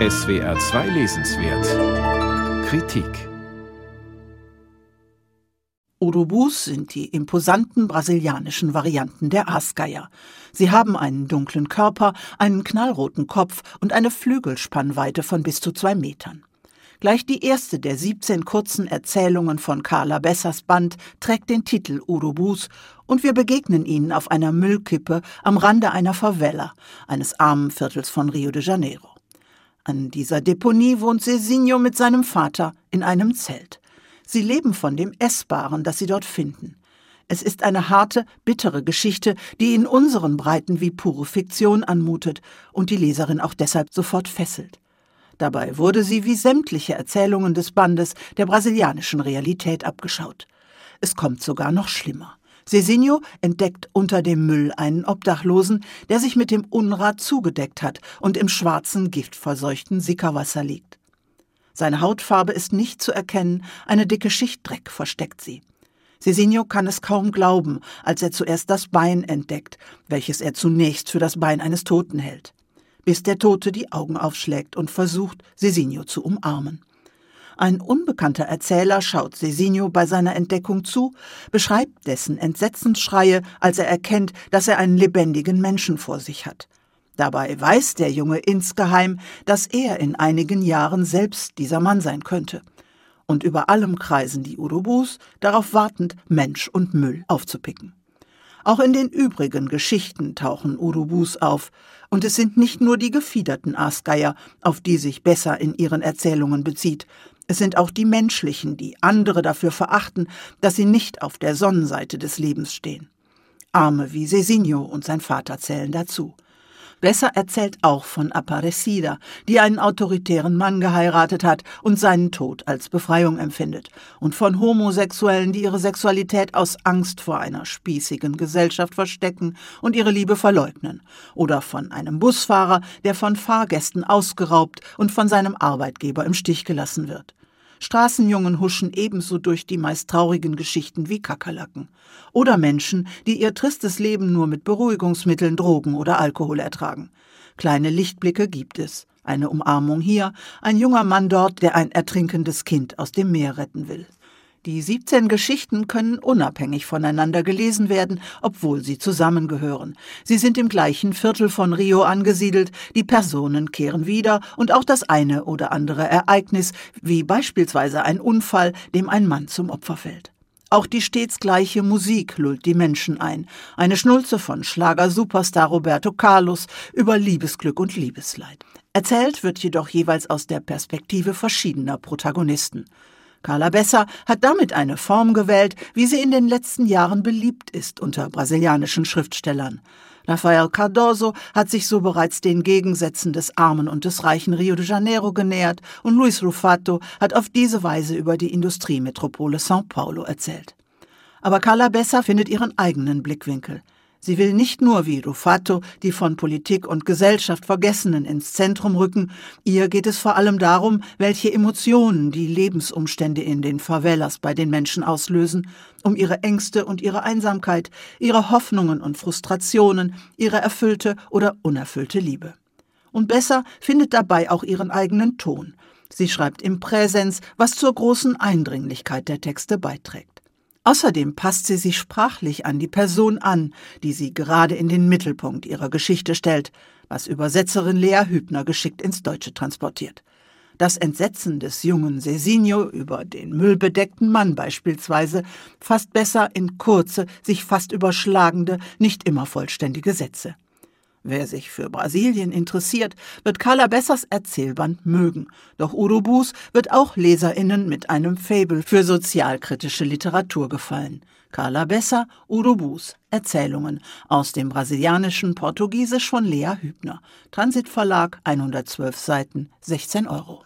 SWR 2 Lesenswert Kritik Urubus sind die imposanten brasilianischen Varianten der Aasgeier. Sie haben einen dunklen Körper, einen knallroten Kopf und eine Flügelspannweite von bis zu zwei Metern. Gleich die erste der 17 kurzen Erzählungen von Carla Bessers Band trägt den Titel Urubus und wir begegnen ihnen auf einer Müllkippe am Rande einer Favela, eines armen Viertels von Rio de Janeiro. An dieser Deponie wohnt Cezinho mit seinem Vater in einem Zelt. Sie leben von dem Essbaren, das sie dort finden. Es ist eine harte, bittere Geschichte, die in unseren Breiten wie pure Fiktion anmutet und die Leserin auch deshalb sofort fesselt. Dabei wurde sie wie sämtliche Erzählungen des Bandes der brasilianischen Realität abgeschaut. Es kommt sogar noch schlimmer. Cezinho entdeckt unter dem Müll einen Obdachlosen, der sich mit dem Unrat zugedeckt hat und im schwarzen, giftverseuchten Sickerwasser liegt. Seine Hautfarbe ist nicht zu erkennen, eine dicke Schicht Dreck versteckt sie. Cezinho kann es kaum glauben, als er zuerst das Bein entdeckt, welches er zunächst für das Bein eines Toten hält bis der Tote die Augen aufschlägt und versucht, Cezinho zu umarmen. Ein unbekannter Erzähler schaut Cezinho bei seiner Entdeckung zu, beschreibt dessen Entsetzensschreie, als er erkennt, dass er einen lebendigen Menschen vor sich hat. Dabei weiß der Junge insgeheim, dass er in einigen Jahren selbst dieser Mann sein könnte. Und über allem kreisen die Urubus, darauf wartend, Mensch und Müll aufzupicken. Auch in den übrigen Geschichten tauchen Urubus auf, und es sind nicht nur die gefiederten Aasgeier, auf die sich Besser in ihren Erzählungen bezieht, es sind auch die menschlichen, die andere dafür verachten, dass sie nicht auf der Sonnenseite des Lebens stehen. Arme wie Cezinho und sein Vater zählen dazu. Besser erzählt auch von Aparecida, die einen autoritären Mann geheiratet hat und seinen Tod als Befreiung empfindet, und von Homosexuellen, die ihre Sexualität aus Angst vor einer spießigen Gesellschaft verstecken und ihre Liebe verleugnen, oder von einem Busfahrer, der von Fahrgästen ausgeraubt und von seinem Arbeitgeber im Stich gelassen wird. Straßenjungen huschen ebenso durch die meist traurigen Geschichten wie Kakerlaken. Oder Menschen, die ihr tristes Leben nur mit Beruhigungsmitteln, Drogen oder Alkohol ertragen. Kleine Lichtblicke gibt es. Eine Umarmung hier, ein junger Mann dort, der ein ertrinkendes Kind aus dem Meer retten will. Die 17 Geschichten können unabhängig voneinander gelesen werden, obwohl sie zusammengehören. Sie sind im gleichen Viertel von Rio angesiedelt, die Personen kehren wieder und auch das eine oder andere Ereignis, wie beispielsweise ein Unfall, dem ein Mann zum Opfer fällt. Auch die stets gleiche Musik lullt die Menschen ein. Eine Schnulze von Schlager-Superstar Roberto Carlos über Liebesglück und Liebesleid. Erzählt wird jedoch jeweils aus der Perspektive verschiedener Protagonisten. Carla Bessa hat damit eine Form gewählt, wie sie in den letzten Jahren beliebt ist unter brasilianischen Schriftstellern. Rafael Cardoso hat sich so bereits den Gegensätzen des armen und des reichen Rio de Janeiro genähert und Luis Rufato hat auf diese Weise über die Industriemetropole São Paulo erzählt. Aber Carla Bessa findet ihren eigenen Blickwinkel. Sie will nicht nur wie Rufato die von Politik und Gesellschaft Vergessenen ins Zentrum rücken, ihr geht es vor allem darum, welche Emotionen die Lebensumstände in den Favelas bei den Menschen auslösen, um ihre Ängste und ihre Einsamkeit, ihre Hoffnungen und Frustrationen, ihre erfüllte oder unerfüllte Liebe. Und besser findet dabei auch ihren eigenen Ton. Sie schreibt im Präsens, was zur großen Eindringlichkeit der Texte beiträgt. Außerdem passt sie sich sprachlich an die Person an, die sie gerade in den Mittelpunkt ihrer Geschichte stellt, was Übersetzerin Lea Hübner geschickt ins Deutsche transportiert. Das Entsetzen des jungen Cezinho über den müllbedeckten Mann beispielsweise fasst besser in kurze, sich fast überschlagende, nicht immer vollständige Sätze. Wer sich für Brasilien interessiert, wird Carla Bessers Erzählband mögen. Doch Urubus wird auch LeserInnen mit einem Fabel für sozialkritische Literatur gefallen. Carla Besser, Urubus, Erzählungen aus dem brasilianischen Portugiesisch von Lea Hübner. Transitverlag, 112 Seiten, 16 Euro.